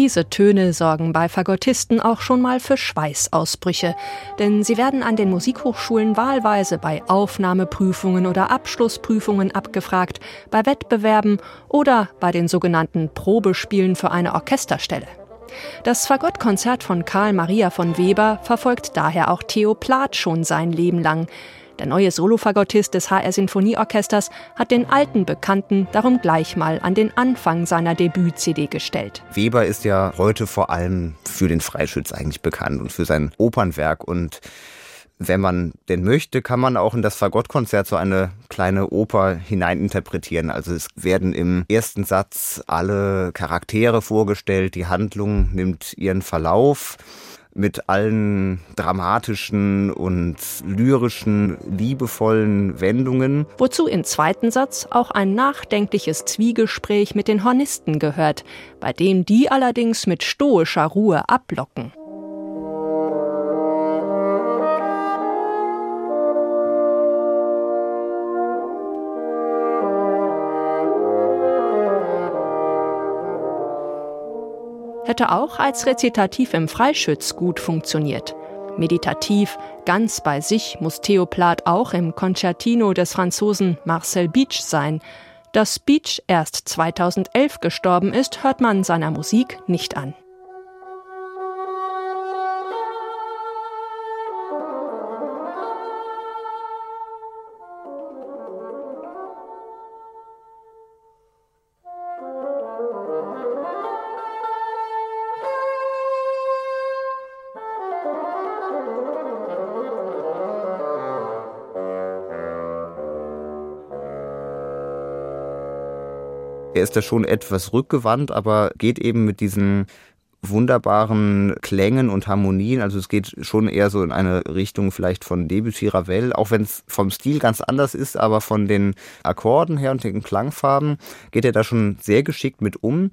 Diese Töne sorgen bei Fagottisten auch schon mal für Schweißausbrüche, denn sie werden an den Musikhochschulen wahlweise bei Aufnahmeprüfungen oder Abschlussprüfungen abgefragt, bei Wettbewerben oder bei den sogenannten Probespielen für eine Orchesterstelle. Das Fagottkonzert von Karl Maria von Weber verfolgt daher auch Theo Plath schon sein Leben lang. Der neue Solofagottist des HR Sinfonieorchesters hat den alten Bekannten darum gleich mal an den Anfang seiner Debüt-CD gestellt. Weber ist ja heute vor allem für den Freischütz eigentlich bekannt und für sein Opernwerk und wenn man denn möchte, kann man auch in das Fagottkonzert so eine kleine Oper hineininterpretieren. Also es werden im ersten Satz alle Charaktere vorgestellt, die Handlung nimmt ihren Verlauf mit allen dramatischen und lyrischen, liebevollen Wendungen. Wozu im zweiten Satz auch ein nachdenkliches Zwiegespräch mit den Hornisten gehört, bei dem die allerdings mit stoischer Ruhe ablocken. Hätte auch als Rezitativ im Freischütz gut funktioniert. Meditativ, ganz bei sich muss Theoplat auch im Concertino des Franzosen Marcel Beach sein. Dass Beach erst 2011 gestorben ist, hört man seiner Musik nicht an. Er ist da schon etwas rückgewandt, aber geht eben mit diesen wunderbaren Klängen und Harmonien. Also es geht schon eher so in eine Richtung vielleicht von Debussy Ravel, auch wenn es vom Stil ganz anders ist, aber von den Akkorden her und den Klangfarben geht er da schon sehr geschickt mit um.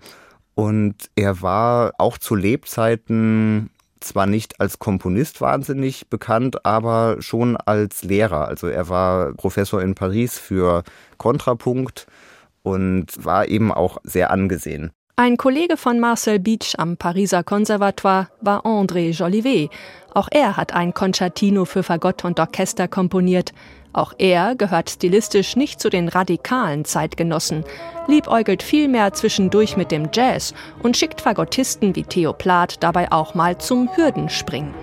Und er war auch zu Lebzeiten zwar nicht als Komponist wahnsinnig bekannt, aber schon als Lehrer. Also er war Professor in Paris für Kontrapunkt und war eben auch sehr angesehen. Ein Kollege von Marcel Beach am Pariser Conservatoire war André Jolivet. Auch er hat ein Concertino für Fagott und Orchester komponiert. Auch er gehört stilistisch nicht zu den radikalen Zeitgenossen, liebäugelt vielmehr zwischendurch mit dem Jazz und schickt Fagottisten wie Theo Plath dabei auch mal zum Hürdenspringen.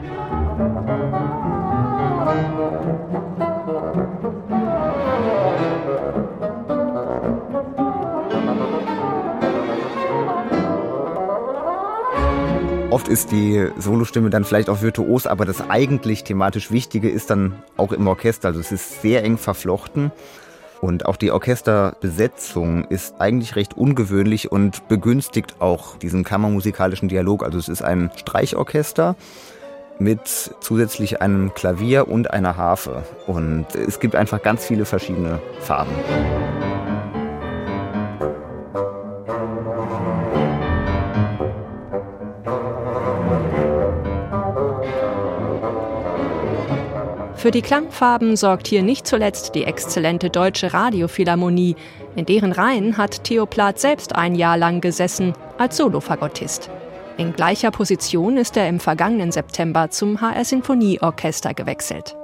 Oft ist die Solostimme dann vielleicht auch virtuos, aber das eigentlich thematisch Wichtige ist dann auch im Orchester. Also es ist sehr eng verflochten. Und auch die Orchesterbesetzung ist eigentlich recht ungewöhnlich und begünstigt auch diesen kammermusikalischen Dialog. Also es ist ein Streichorchester mit zusätzlich einem Klavier und einer Harfe. Und es gibt einfach ganz viele verschiedene Farben. Für die Klangfarben sorgt hier nicht zuletzt die exzellente Deutsche Radiophilharmonie. In deren Reihen hat Theo Plath selbst ein Jahr lang gesessen als Solofagottist. In gleicher Position ist er im vergangenen September zum HR Sinfonieorchester gewechselt.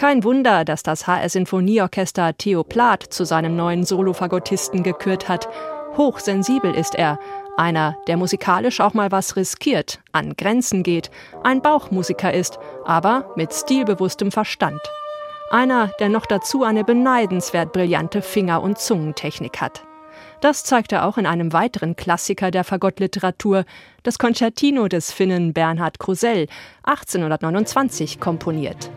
Kein Wunder, dass das HR Sinfonieorchester Theo Plath zu seinem neuen Solofagottisten gekürt hat. Hochsensibel ist er, einer, der musikalisch auch mal was riskiert, an Grenzen geht, ein Bauchmusiker ist, aber mit stilbewusstem Verstand. Einer, der noch dazu eine beneidenswert brillante Finger- und Zungentechnik hat. Das zeigt er auch in einem weiteren Klassiker der Fagottliteratur, das Concertino des Finnen Bernhard Krusell, 1829 komponiert.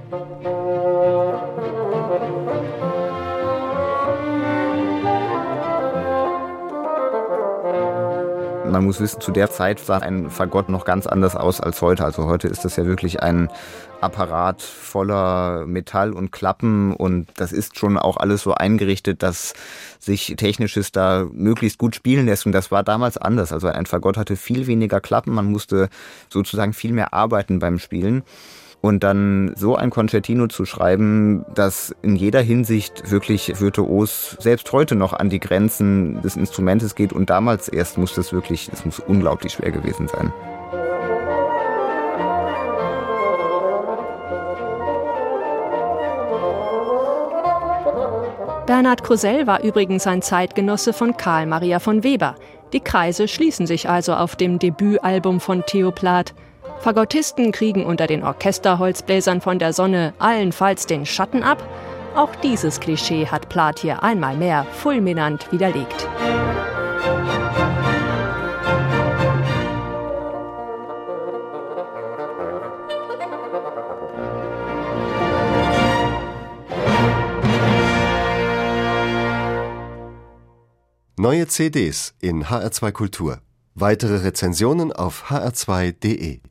Man muss wissen, zu der Zeit sah ein Fagott noch ganz anders aus als heute. Also heute ist das ja wirklich ein Apparat voller Metall und Klappen und das ist schon auch alles so eingerichtet, dass sich Technisches da möglichst gut spielen lässt und das war damals anders. Also ein Fagott hatte viel weniger Klappen, man musste sozusagen viel mehr arbeiten beim Spielen. Und dann so ein Concertino zu schreiben, das in jeder Hinsicht wirklich virtuos selbst heute noch an die Grenzen des Instrumentes geht und damals erst muss das wirklich, es muss unglaublich schwer gewesen sein. Bernhard Krusell war übrigens ein Zeitgenosse von Karl Maria von Weber. Die Kreise schließen sich also auf dem Debütalbum von Theo Plath. Fagottisten kriegen unter den Orchesterholzbläsern von der Sonne allenfalls den Schatten ab. Auch dieses Klischee hat Plath hier einmal mehr fulminant widerlegt. Neue CDs in HR2 Kultur. Weitere Rezensionen auf hr2.de